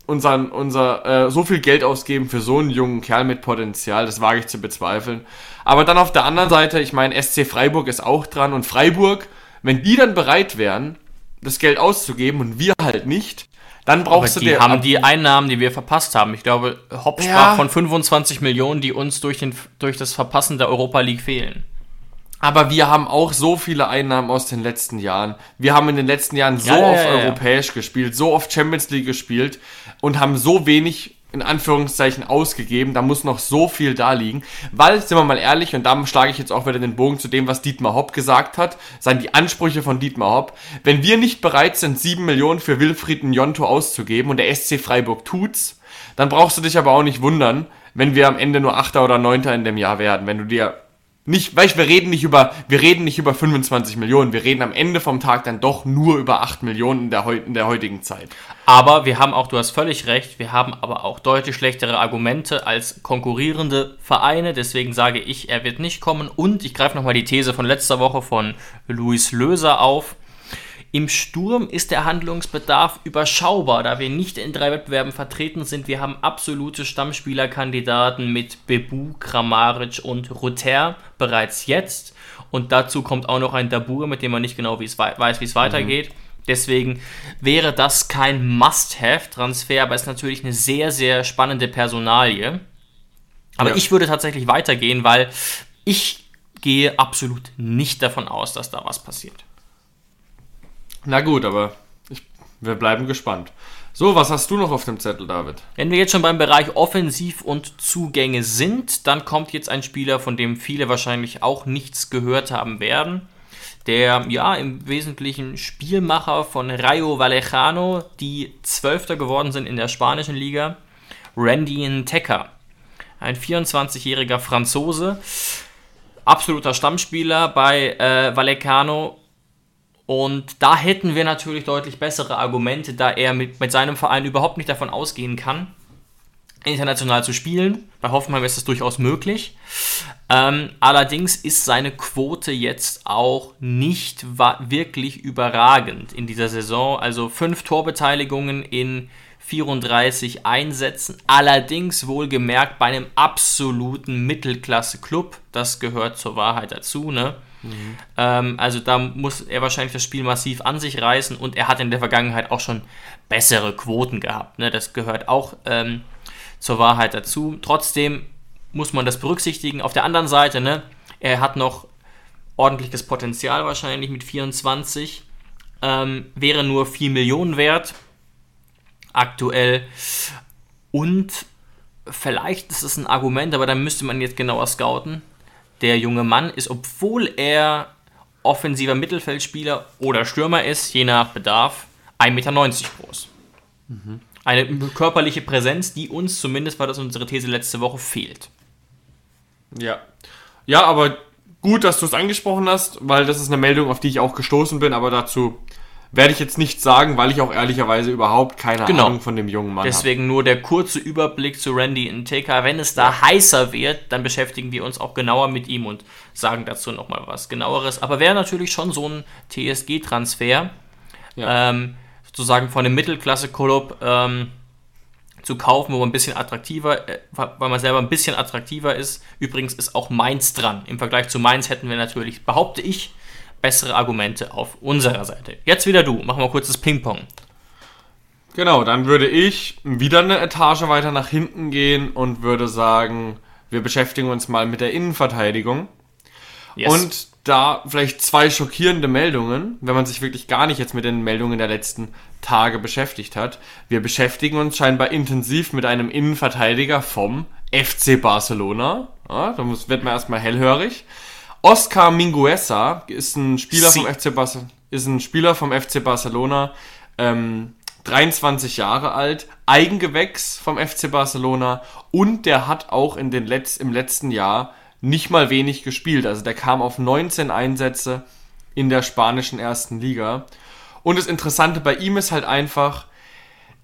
unseren, unser, äh, so viel Geld ausgeben für so einen jungen Kerl mit Potenzial, das wage ich zu bezweifeln. Aber dann auf der anderen Seite, ich meine, SC Freiburg ist auch dran und Freiburg, wenn die dann bereit wären, das Geld auszugeben und wir halt nicht, dann brauchst Aber du die haben die Einnahmen, die wir verpasst haben. Ich glaube, Hopp sprach ja. von 25 Millionen, die uns durch, den, durch das Verpassen der Europa League fehlen. Aber wir haben auch so viele Einnahmen aus den letzten Jahren. Wir haben in den letzten Jahren so ja, oft ja, europäisch gespielt, so oft Champions League gespielt und haben so wenig in Anführungszeichen ausgegeben. Da muss noch so viel da liegen. Weil, sind wir mal ehrlich, und da schlage ich jetzt auch wieder den Bogen zu dem, was Dietmar Hopp gesagt hat, seien die Ansprüche von Dietmar Hopp. Wenn wir nicht bereit sind, sieben Millionen für Wilfried Njonto auszugeben und der SC Freiburg tut's, dann brauchst du dich aber auch nicht wundern, wenn wir am Ende nur Achter oder Neunter in dem Jahr werden. Wenn du dir nicht, weißt, wir reden nicht über, wir reden nicht über 25 Millionen. Wir reden am Ende vom Tag dann doch nur über 8 Millionen in der, in der heutigen Zeit. Aber wir haben auch, du hast völlig recht, wir haben aber auch deutlich schlechtere Argumente als konkurrierende Vereine. Deswegen sage ich, er wird nicht kommen. Und ich greife nochmal die These von letzter Woche von Luis Löser auf. Im Sturm ist der Handlungsbedarf überschaubar, da wir nicht in drei Wettbewerben vertreten sind. Wir haben absolute Stammspielerkandidaten mit Bebu, Kramaric und Ruter bereits jetzt. Und dazu kommt auch noch ein Dabur, mit dem man nicht genau weiß, wie es weitergeht. Mhm. Deswegen wäre das kein Must-Have-Transfer, aber ist natürlich eine sehr, sehr spannende Personalie. Aber ja. ich würde tatsächlich weitergehen, weil ich gehe absolut nicht davon aus, dass da was passiert. Na gut, aber ich, wir bleiben gespannt. So, was hast du noch auf dem Zettel, David? Wenn wir jetzt schon beim Bereich Offensiv und Zugänge sind, dann kommt jetzt ein Spieler, von dem viele wahrscheinlich auch nichts gehört haben werden. Der ja im Wesentlichen Spielmacher von Rayo Vallecano, die Zwölfter geworden sind in der spanischen Liga, Randy Nteca. Ein 24-jähriger Franzose, absoluter Stammspieler bei äh, Vallecano, und da hätten wir natürlich deutlich bessere Argumente, da er mit, mit seinem Verein überhaupt nicht davon ausgehen kann, international zu spielen. Bei Hoffenheim ist das durchaus möglich. Ähm, allerdings ist seine Quote jetzt auch nicht wirklich überragend in dieser Saison. Also fünf Torbeteiligungen in 34 Einsätzen. Allerdings wohlgemerkt bei einem absoluten Mittelklasse-Club. Das gehört zur Wahrheit dazu. Ne? Mhm. Ähm, also da muss er wahrscheinlich das Spiel massiv an sich reißen und er hat in der Vergangenheit auch schon bessere Quoten gehabt. Ne? Das gehört auch ähm, zur Wahrheit dazu. Trotzdem muss man das berücksichtigen. Auf der anderen Seite, ne, er hat noch ordentliches Potenzial wahrscheinlich mit 24. Ähm, wäre nur 4 Millionen wert. aktuell. Und vielleicht ist es ein Argument, aber da müsste man jetzt genauer scouten. Der junge Mann ist, obwohl er offensiver Mittelfeldspieler oder Stürmer ist, je nach Bedarf, 1,90 Meter groß. Mhm. Eine körperliche Präsenz, die uns, zumindest war das unsere These letzte Woche, fehlt. Ja. Ja, aber gut, dass du es angesprochen hast, weil das ist eine Meldung, auf die ich auch gestoßen bin, aber dazu werde ich jetzt nichts sagen, weil ich auch ehrlicherweise überhaupt keine genau. Ahnung von dem jungen Mann habe. Deswegen hab. nur der kurze Überblick zu Randy Inteka. Wenn es da ja. heißer wird, dann beschäftigen wir uns auch genauer mit ihm und sagen dazu nochmal was genaueres. Aber wäre natürlich schon so ein TSG-Transfer, ja. ähm, sozusagen von einem Mittelklasse-Club ähm, zu kaufen, wo man ein bisschen attraktiver, äh, weil man selber ein bisschen attraktiver ist. Übrigens ist auch Mainz dran. Im Vergleich zu Mainz hätten wir natürlich, behaupte ich, bessere Argumente auf unserer Seite. Jetzt wieder du, machen wir kurz das Ping-Pong. Genau, dann würde ich wieder eine Etage weiter nach hinten gehen und würde sagen, wir beschäftigen uns mal mit der Innenverteidigung. Yes. Und da vielleicht zwei schockierende Meldungen, wenn man sich wirklich gar nicht jetzt mit den Meldungen der letzten Tage beschäftigt hat. Wir beschäftigen uns scheinbar intensiv mit einem Innenverteidiger vom FC Barcelona. Ja, da wird man erstmal hellhörig. Oscar Minguesa ist ein Spieler Sie. vom FC Barcelona, ist ein Spieler vom FC Barcelona, ähm, 23 Jahre alt, Eigengewächs vom FC Barcelona und der hat auch in den Letz-, im letzten Jahr nicht mal wenig gespielt. Also der kam auf 19 Einsätze in der spanischen ersten Liga. Und das Interessante bei ihm ist halt einfach,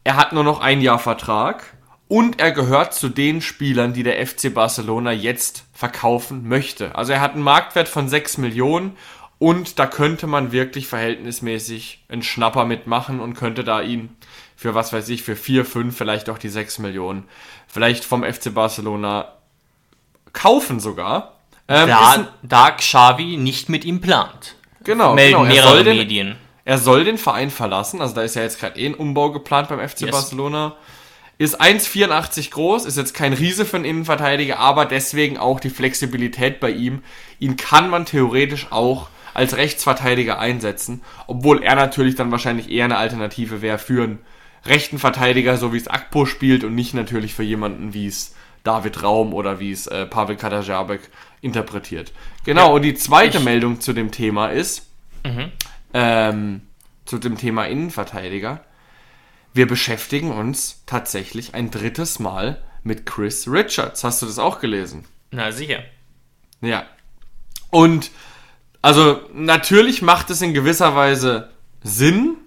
er hat nur noch ein Jahr Vertrag und er gehört zu den Spielern, die der FC Barcelona jetzt verkaufen möchte. Also er hat einen Marktwert von 6 Millionen und da könnte man wirklich verhältnismäßig einen Schnapper mitmachen und könnte da ihn für was weiß ich, für 4, 5, vielleicht auch die 6 Millionen, vielleicht vom FC Barcelona kaufen sogar. Ähm, da, da Xavi nicht mit ihm plant. Genau, melden genau. mehrere den, Medien. Er soll den Verein verlassen, also da ist ja jetzt gerade eh ein Umbau geplant beim FC yes. Barcelona. Ist 1,84 groß, ist jetzt kein Riese für einen Innenverteidiger, aber deswegen auch die Flexibilität bei ihm. Ihn kann man theoretisch auch als Rechtsverteidiger einsetzen, obwohl er natürlich dann wahrscheinlich eher eine Alternative wäre für einen rechten Verteidiger, so wie es Akpo spielt und nicht natürlich für jemanden, wie es David Raum oder wie es äh, Pavel Kadajabek interpretiert. Genau, und die zweite ich, Meldung zu dem Thema ist, mhm. ähm, zu dem Thema Innenverteidiger, wir beschäftigen uns tatsächlich ein drittes Mal mit Chris Richards. Hast du das auch gelesen? Na sicher. Ja. Und also natürlich macht es in gewisser Weise Sinn,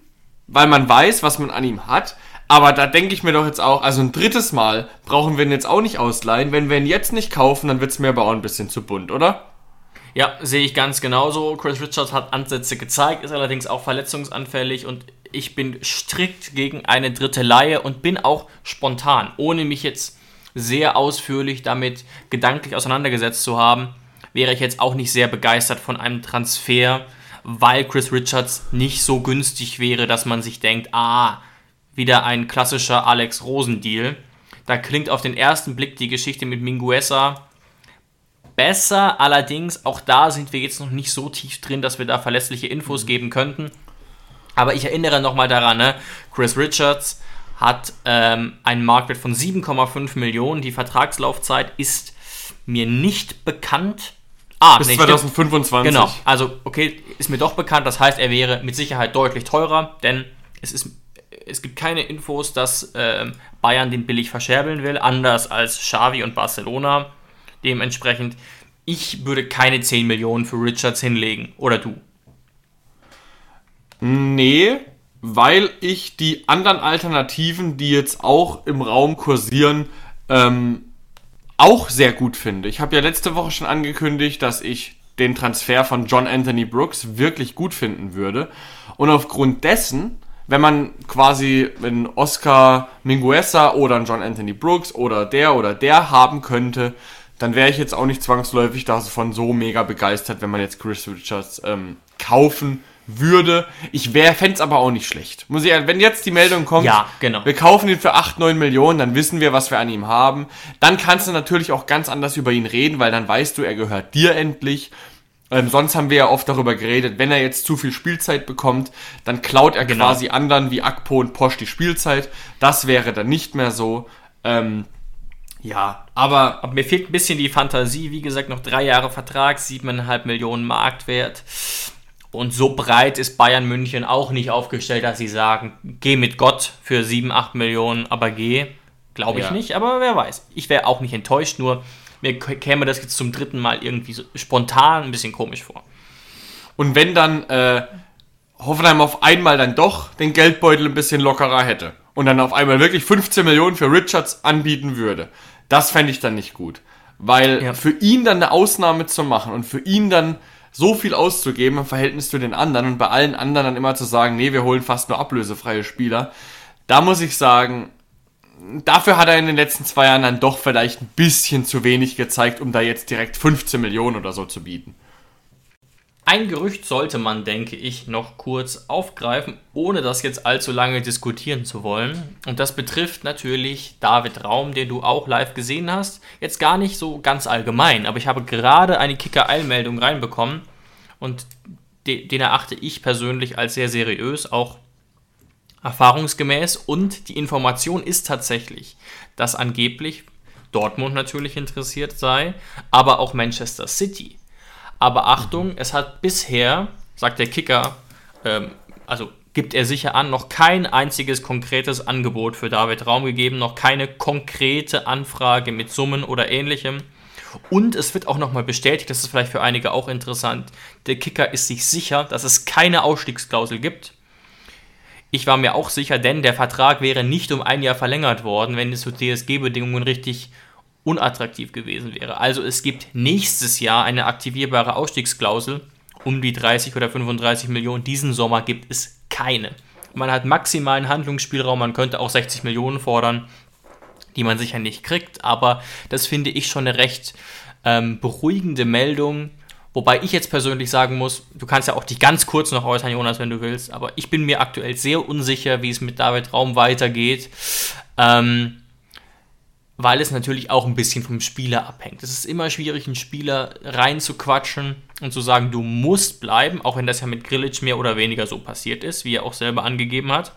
weil man weiß, was man an ihm hat. Aber da denke ich mir doch jetzt auch, also ein drittes Mal brauchen wir ihn jetzt auch nicht ausleihen. Wenn wir ihn jetzt nicht kaufen, dann wird es mir aber auch ein bisschen zu bunt, oder? Ja, sehe ich ganz genauso. Chris Richards hat Ansätze gezeigt, ist allerdings auch verletzungsanfällig und ich bin strikt gegen eine dritte Laie und bin auch spontan, ohne mich jetzt sehr ausführlich damit gedanklich auseinandergesetzt zu haben, wäre ich jetzt auch nicht sehr begeistert von einem Transfer, weil Chris Richards nicht so günstig wäre, dass man sich denkt, ah, wieder ein klassischer Alex Rosen Deal. Da klingt auf den ersten Blick die Geschichte mit Minguesa besser, allerdings auch da sind wir jetzt noch nicht so tief drin, dass wir da verlässliche Infos geben könnten. Aber ich erinnere nochmal daran, ne? Chris Richards hat ähm, einen Marktwert von 7,5 Millionen. Die Vertragslaufzeit ist mir nicht bekannt. Ah, bis nee, 2025. Genau, also okay, ist mir doch bekannt. Das heißt, er wäre mit Sicherheit deutlich teurer, denn es, ist, es gibt keine Infos, dass äh, Bayern den billig verscherbeln will, anders als Xavi und Barcelona. Dementsprechend, ich würde keine 10 Millionen für Richards hinlegen. Oder du? Nee, weil ich die anderen Alternativen, die jetzt auch im Raum kursieren, ähm, auch sehr gut finde. Ich habe ja letzte Woche schon angekündigt, dass ich den Transfer von John Anthony Brooks wirklich gut finden würde. Und aufgrund dessen, wenn man quasi einen Oscar Minguesa oder einen John Anthony Brooks oder der oder der haben könnte, dann wäre ich jetzt auch nicht zwangsläufig davon so mega begeistert, wenn man jetzt Chris Richards ähm, kaufen würde. Ich fände es aber auch nicht schlecht. Muss ich, wenn jetzt die Meldung kommt, ja, genau. wir kaufen ihn für 8, 9 Millionen, dann wissen wir, was wir an ihm haben. Dann kannst du natürlich auch ganz anders über ihn reden, weil dann weißt du, er gehört dir endlich. Ähm, sonst haben wir ja oft darüber geredet, wenn er jetzt zu viel Spielzeit bekommt, dann klaut er Genau. quasi anderen wie Akpo und Posch die Spielzeit. Das wäre dann nicht mehr so. Ähm, ja, aber Aber mir fehlt ein bisschen die Fantasie. Wie gesagt, noch drei Jahre Vertrag, 7,5 Millionen Marktwert. Und so breit ist Bayern München auch nicht aufgestellt, dass sie sagen, geh mit Gott für 7, 8 Millionen, aber geh. Glaube ich Ja. nicht, aber wer weiß. Ich wäre auch nicht enttäuscht, nur mir käme das jetzt zum dritten Mal irgendwie so spontan ein bisschen komisch vor. Und wenn dann äh, Hoffenheim auf einmal dann doch den Geldbeutel ein bisschen lockerer hätte und dann auf einmal wirklich 15 Millionen für Richards anbieten würde, das fände ich dann nicht gut. Weil Ja. für ihn dann eine Ausnahme zu machen und für ihn dann so viel auszugeben im Verhältnis zu den anderen und bei allen anderen dann immer zu sagen, nee, wir holen fast nur ablösefreie Spieler, da muss ich sagen, dafür hat er in den letzten zwei Jahren dann doch vielleicht ein bisschen zu wenig gezeigt, um da jetzt direkt 15 Millionen oder so zu bieten. Ein Gerücht sollte man, denke ich, noch kurz aufgreifen, ohne das jetzt allzu lange diskutieren zu wollen. Und das betrifft natürlich David Raum, den du auch live gesehen hast. Jetzt gar nicht so ganz allgemein, aber ich habe gerade eine Kicker-Eilmeldung reinbekommen und de den erachte ich persönlich als sehr seriös, auch erfahrungsgemäß. Und die Information ist tatsächlich, dass angeblich Dortmund natürlich interessiert sei, aber auch Manchester City. Aber Achtung, es hat bisher, sagt der Kicker, ähm, also gibt er sicher an, noch kein einziges konkretes Angebot für David Raum gegeben, noch keine konkrete Anfrage mit Summen oder ähnlichem. Und es wird auch nochmal bestätigt, das ist vielleicht für einige auch interessant, der Kicker ist sich sicher, dass es keine Ausstiegsklausel gibt. Ich war mir auch sicher, denn der Vertrag wäre nicht um ein Jahr verlängert worden, wenn es zu TSG-Bedingungen richtig unattraktiv gewesen wäre. Also es gibt nächstes Jahr eine aktivierbare Ausstiegsklausel um die 30 oder 35 Millionen. Diesen Sommer gibt es keine. Man hat maximalen Handlungsspielraum, man könnte auch 60 Millionen fordern, die man sicher nicht kriegt, aber das finde ich schon eine recht ähm, beruhigende Meldung. Wobei ich jetzt persönlich sagen muss, du kannst ja auch dich ganz kurz noch äußern, Jonas, wenn du willst, aber ich bin mir aktuell sehr unsicher, wie es mit David Raum weitergeht. Ähm, weil es natürlich auch ein bisschen vom Spieler abhängt. Es ist immer schwierig, einen Spieler reinzuquatschen und zu sagen, du musst bleiben, auch wenn das ja mit Grilic mehr oder weniger so passiert ist, wie er auch selber angegeben hat.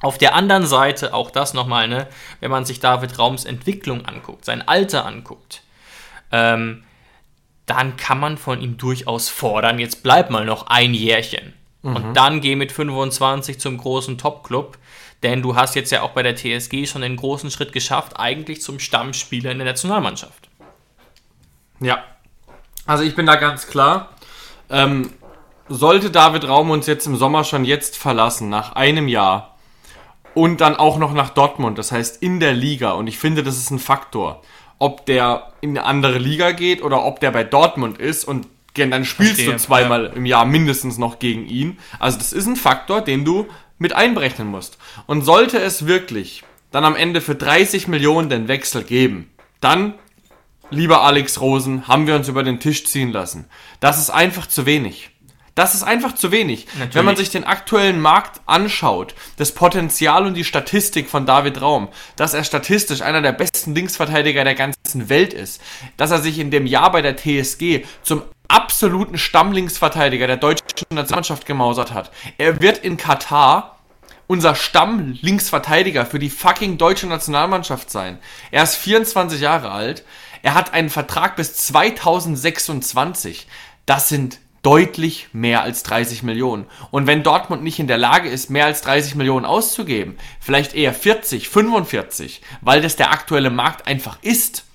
Auf der anderen Seite, auch das nochmal, ne, wenn man sich David Raums Entwicklung anguckt, sein Alter anguckt, ähm, dann kann man von ihm durchaus fordern, jetzt bleib mal noch ein Jährchen. Und dann geh mit 25 zum großen Top-Club. Denn du hast jetzt ja auch bei der TSG schon den großen Schritt geschafft, eigentlich zum Stammspieler in der Nationalmannschaft. Ja. Also ich bin da ganz klar. Ähm, sollte David Raum uns jetzt im Sommer schon jetzt verlassen, nach einem Jahr, und dann auch noch nach Dortmund, das heißt in der Liga, und ich finde, das ist ein Faktor, ob der in eine andere Liga geht oder ob der bei Dortmund ist und dann spielst Verstehe, du zweimal im Jahr mindestens noch gegen ihn. Also das ist ein Faktor, den du mit einberechnen musst. Und sollte es wirklich dann am Ende für 30 Millionen den Wechsel geben, dann lieber Alex Rosen, haben wir uns über den Tisch ziehen lassen. Das ist einfach zu wenig. Das ist einfach zu wenig. Natürlich. Wenn man sich den aktuellen Markt anschaut, das Potenzial und die Statistik von David Raum, dass er statistisch einer der besten Linksverteidiger der ganzen Welt ist, dass er sich in dem Jahr bei der TSG zum absoluten Stammlinksverteidiger der deutschen Nationalmannschaft gemausert hat. Er wird in Katar unser Stamm-Linksverteidiger für die fucking deutsche Nationalmannschaft sein. Er ist 24 Jahre alt. Er hat einen Vertrag bis 2026. Das sind deutlich mehr als 30 Millionen. Und wenn Dortmund nicht in der Lage ist, mehr als 30 Millionen auszugeben, vielleicht eher 40, 45, weil das der aktuelle Markt einfach ist,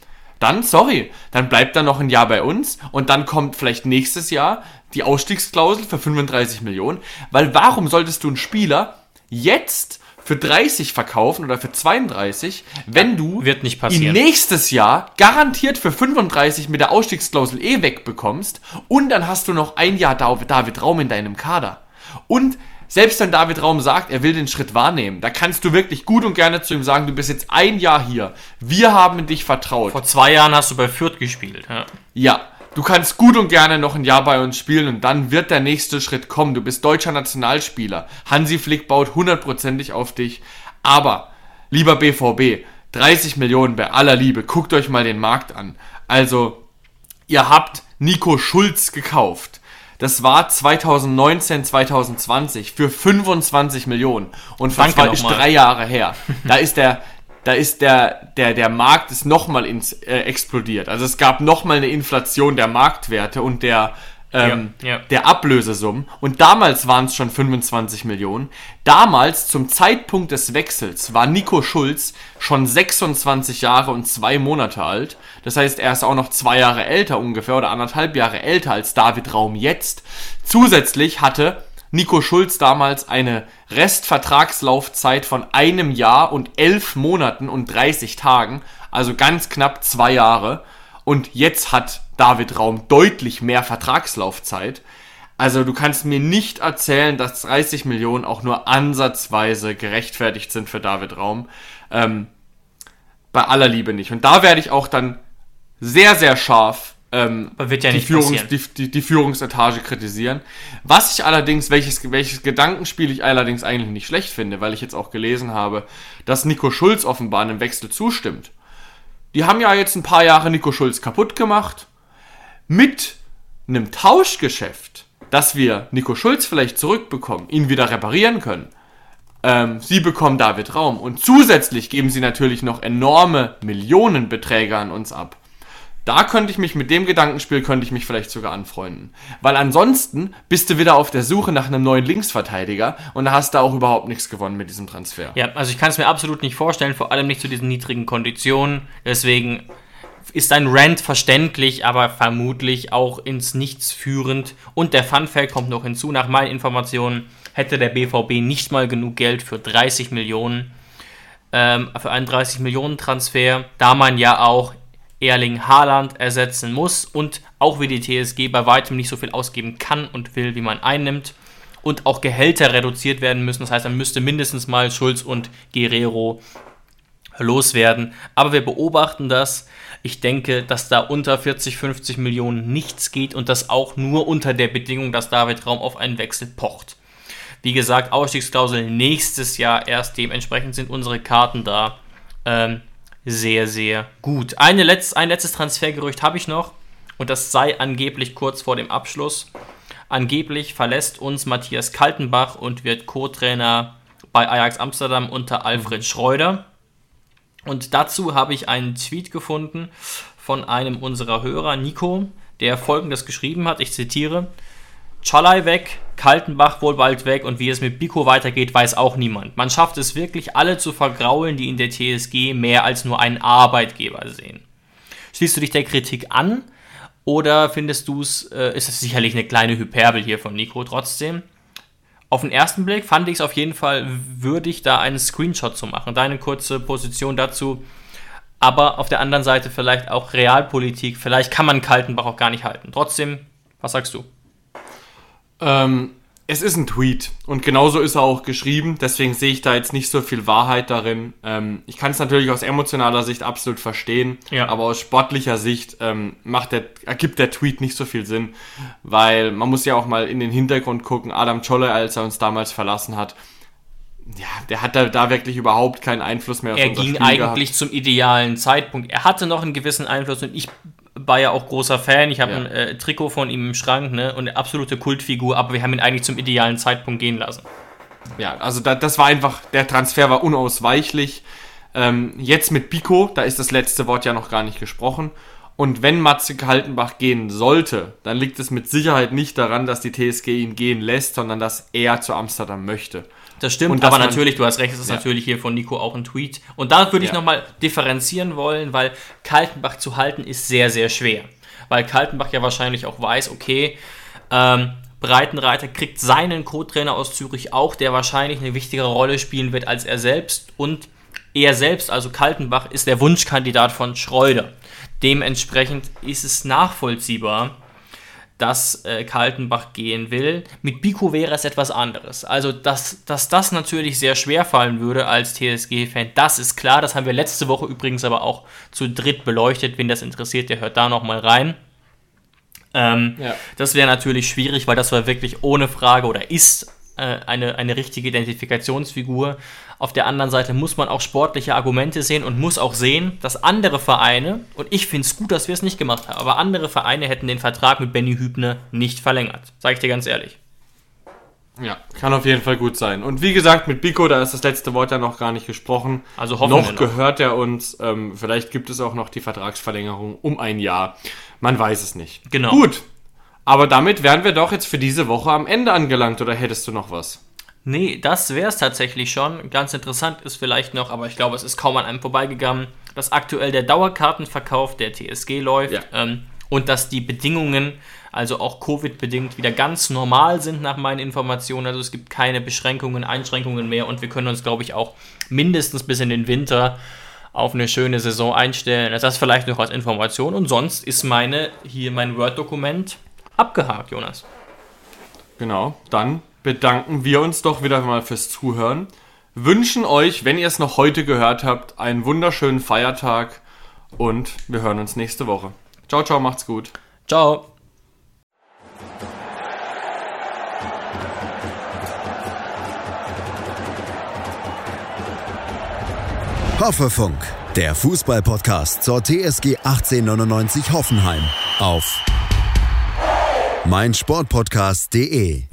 dann, sorry, dann bleibt er noch ein Jahr bei uns und dann kommt vielleicht nächstes Jahr die Ausstiegsklausel für 35 Millionen, weil warum solltest du einen Spieler jetzt für 30 verkaufen oder für 32, wenn du wird nicht ihn passieren. nächstes Jahr garantiert für 35 mit der Ausstiegsklausel eh wegbekommst und dann hast du noch ein Jahr Dav- David Raum in deinem Kader. Und selbst wenn David Raum sagt, er will den Schritt wahrnehmen, da kannst du wirklich gut und gerne zu ihm sagen, du bist jetzt ein Jahr hier. Wir haben in dich vertraut. Vor zwei Jahren hast du bei Fürth gespielt. Ja. Ja, du kannst gut und gerne noch ein Jahr bei uns spielen und dann wird der nächste Schritt kommen. Du bist deutscher Nationalspieler. Hansi Flick baut hundertprozentig auf dich. Aber, lieber BVB, 30 Millionen bei aller Liebe, guckt euch mal den Markt an. Also, ihr habt Nico Schulz gekauft. Das war 2019, 2020 für 25 Millionen. Und das war ist drei Jahre her. Da ist der, da ist der, der, der Markt ist nochmal äh, explodiert. Also es gab nochmal eine Inflation der Marktwerte und der, ähm, ja, ja. der Ablösesummen. Und damals waren es schon 25 Millionen. Damals, zum Zeitpunkt des Wechsels, war Nico Schulz schon 26 Jahre und zwei Monate alt. Das heißt, er ist auch noch zwei Jahre älter ungefähr oder anderthalb Jahre älter als David Raum jetzt. Zusätzlich hatte Nico Schulz damals eine Restvertragslaufzeit von einem Jahr und elf Monaten und 30 Tagen, also ganz knapp zwei Jahre. Und jetzt hat David Raum deutlich mehr Vertragslaufzeit. Also du kannst mir nicht erzählen, dass 30 Millionen auch nur ansatzweise gerechtfertigt sind für David Raum. Ähm, bei aller Liebe nicht. Und da werde ich auch dann sehr, sehr scharf ähm, ja die, Führungs-, die, die, die, Führungsetage kritisieren. Was ich allerdings, welches, welches Gedankenspiel ich allerdings eigentlich nicht schlecht finde, weil ich jetzt auch gelesen habe, dass Nico Schulz offenbar einem Wechsel zustimmt. Die haben ja jetzt ein paar Jahre Nico Schulz kaputt gemacht. Mit einem Tauschgeschäft, dass wir Nico Schulz vielleicht zurückbekommen, ihn wieder reparieren können. Ähm, sie bekommen David Raum und zusätzlich geben sie natürlich noch enorme Millionenbeträge an uns ab da könnte ich mich mit dem Gedankenspiel könnte ich mich vielleicht sogar anfreunden. Weil ansonsten bist du wieder auf der Suche nach einem neuen Linksverteidiger und da hast du auch überhaupt nichts gewonnen mit diesem Transfer. Ja, also ich kann es mir absolut nicht vorstellen, vor allem nicht zu diesen niedrigen Konditionen. Deswegen ist ein Rant verständlich, aber vermutlich auch ins Nichts führend. Und der Fun Fact kommt noch hinzu, nach meinen Informationen hätte der BVB nicht mal genug Geld für 30 Millionen, ähm, für einen 30 Millionen Transfer, da man ja auch Erling Haaland ersetzen muss und auch wie die TSG bei weitem nicht so viel ausgeben kann und will, wie man einnimmt. Und auch Gehälter reduziert werden müssen. Das heißt, man müsste mindestens mal Schulz und Guerrero loswerden. Aber wir beobachten das. Ich denke, dass da unter 40, 50 Millionen nichts geht und das auch nur unter der Bedingung, dass David Raum auf einen Wechsel pocht. Wie gesagt, Ausstiegsklausel nächstes Jahr erst. Dementsprechend sind unsere Karten da. Ähm, sehr, sehr gut. Eine Letz-, ein letztes Transfergerücht habe ich noch und das sei angeblich kurz vor dem Abschluss. Angeblich verlässt uns Matthias Kaltenbach und wird Co-Trainer bei Ajax Amsterdam unter Alfred Schreuder. Und dazu habe ich einen Tweet gefunden von einem unserer Hörer, Nico, der folgendes geschrieben hat, ich zitiere, Chalai weg, Kaltenbach wohl bald weg und wie es mit Biko weitergeht, weiß auch niemand. Man schafft es wirklich, alle zu vergraulen, die in der TSG mehr als nur einen Arbeitgeber sehen. Schließt du dich der Kritik an oder findest du es, äh, ist es sicherlich eine kleine Hyperbel hier von Nico trotzdem? Auf den ersten Blick fand ich es auf jeden Fall würdig, da einen Screenshot zu machen. Deine kurze Position dazu. Aber auf der anderen Seite vielleicht auch Realpolitik. Vielleicht kann man Kaltenbach auch gar nicht halten. Trotzdem, was sagst du? Ähm, es ist ein Tweet und genauso ist er auch geschrieben, deswegen sehe ich da jetzt nicht so viel Wahrheit darin. Ähm, ich kann es natürlich aus emotionaler Sicht absolut verstehen, ja. aber aus sportlicher Sicht ähm, macht der, ergibt der Tweet nicht so viel Sinn, weil man muss ja auch mal in den Hintergrund gucken. Adam Scholle, als er uns damals verlassen hat, ja, der hat da, da wirklich überhaupt keinen Einfluss mehr auf Er ging eigentlich gehabt. zum idealen Zeitpunkt. Er hatte noch einen gewissen Einfluss und ich war ja auch großer Fan. Ich habe ja. ein äh, Trikot von ihm im Schrank ne? und eine absolute Kultfigur, aber wir haben ihn eigentlich zum idealen Zeitpunkt gehen lassen. Ja, also da, das war einfach, der Transfer war unausweichlich. Ähm, jetzt mit Pico, da ist das letzte Wort ja noch gar nicht gesprochen. Und wenn Matze Kaltenbach gehen sollte, dann liegt es mit Sicherheit nicht daran, dass die TSG ihn gehen lässt, sondern dass er zu Amsterdam möchte. Das stimmt, aber natürlich, du hast recht, es ist ja. natürlich hier von Nico auch ein Tweet. Und da würde ich ja. nochmal differenzieren wollen, weil Kaltenbach zu halten ist sehr, sehr schwer. Weil Kaltenbach ja wahrscheinlich auch weiß, okay, ähm, Breitenreiter kriegt seinen Co-Trainer aus Zürich auch, der wahrscheinlich eine wichtigere Rolle spielen wird als er selbst. Und er selbst, also Kaltenbach, ist der Wunschkandidat von Schreuder. Dementsprechend ist es nachvollziehbar, dass äh, Kaltenbach gehen will. Mit Biko wäre es etwas anderes. Also, dass, dass das natürlich sehr schwer fallen würde als TSG-Fan, das ist klar. Das haben wir letzte Woche übrigens aber auch zu dritt beleuchtet. Wen das interessiert, der hört da nochmal rein. Ähm, ja. Das wäre natürlich schwierig, weil das war wirklich ohne Frage oder ist äh, eine, eine richtige Identifikationsfigur. Auf der anderen Seite muss man auch sportliche Argumente sehen und muss auch sehen, dass andere Vereine, und ich finde es gut, dass wir es nicht gemacht haben, aber andere Vereine hätten den Vertrag mit Benny Hübner nicht verlängert. Sag ich dir ganz ehrlich. Ja, kann auf jeden Fall gut sein. Und wie gesagt, mit Biko, da ist das letzte Wort ja noch gar nicht gesprochen. Also hoffen noch noch. gehört er uns. Ähm, vielleicht gibt es auch noch die Vertragsverlängerung um ein Jahr. Man weiß es nicht. Genau. Gut. Aber damit wären wir doch jetzt für diese Woche am Ende angelangt. Oder hättest du noch was? Nee, das wäre es tatsächlich schon. Ganz interessant ist vielleicht noch, aber ich glaube, es ist kaum an einem vorbeigegangen, dass aktuell der Dauerkartenverkauf der TSG läuft Ja. ähm, und dass die Bedingungen, also auch Covid-bedingt, wieder ganz normal sind nach meinen Informationen. Also es gibt keine Beschränkungen, Einschränkungen mehr und wir können uns, glaube ich, auch mindestens bis in den Winter auf eine schöne Saison einstellen. Also das vielleicht noch als Information und sonst ist meine hier mein Word-Dokument abgehakt, Jonas. Genau. Dann bedanken wir uns doch wieder mal fürs Zuhören. Wünschen euch, wenn ihr es noch heute gehört habt, einen wunderschönen Feiertag. Und wir hören uns nächste Woche. Ciao, ciao, macht's gut. Ciao. Hoffefunk, der Fußballpodcast zur TSG 1899 Hoffenheim auf meinsportpodcast.de.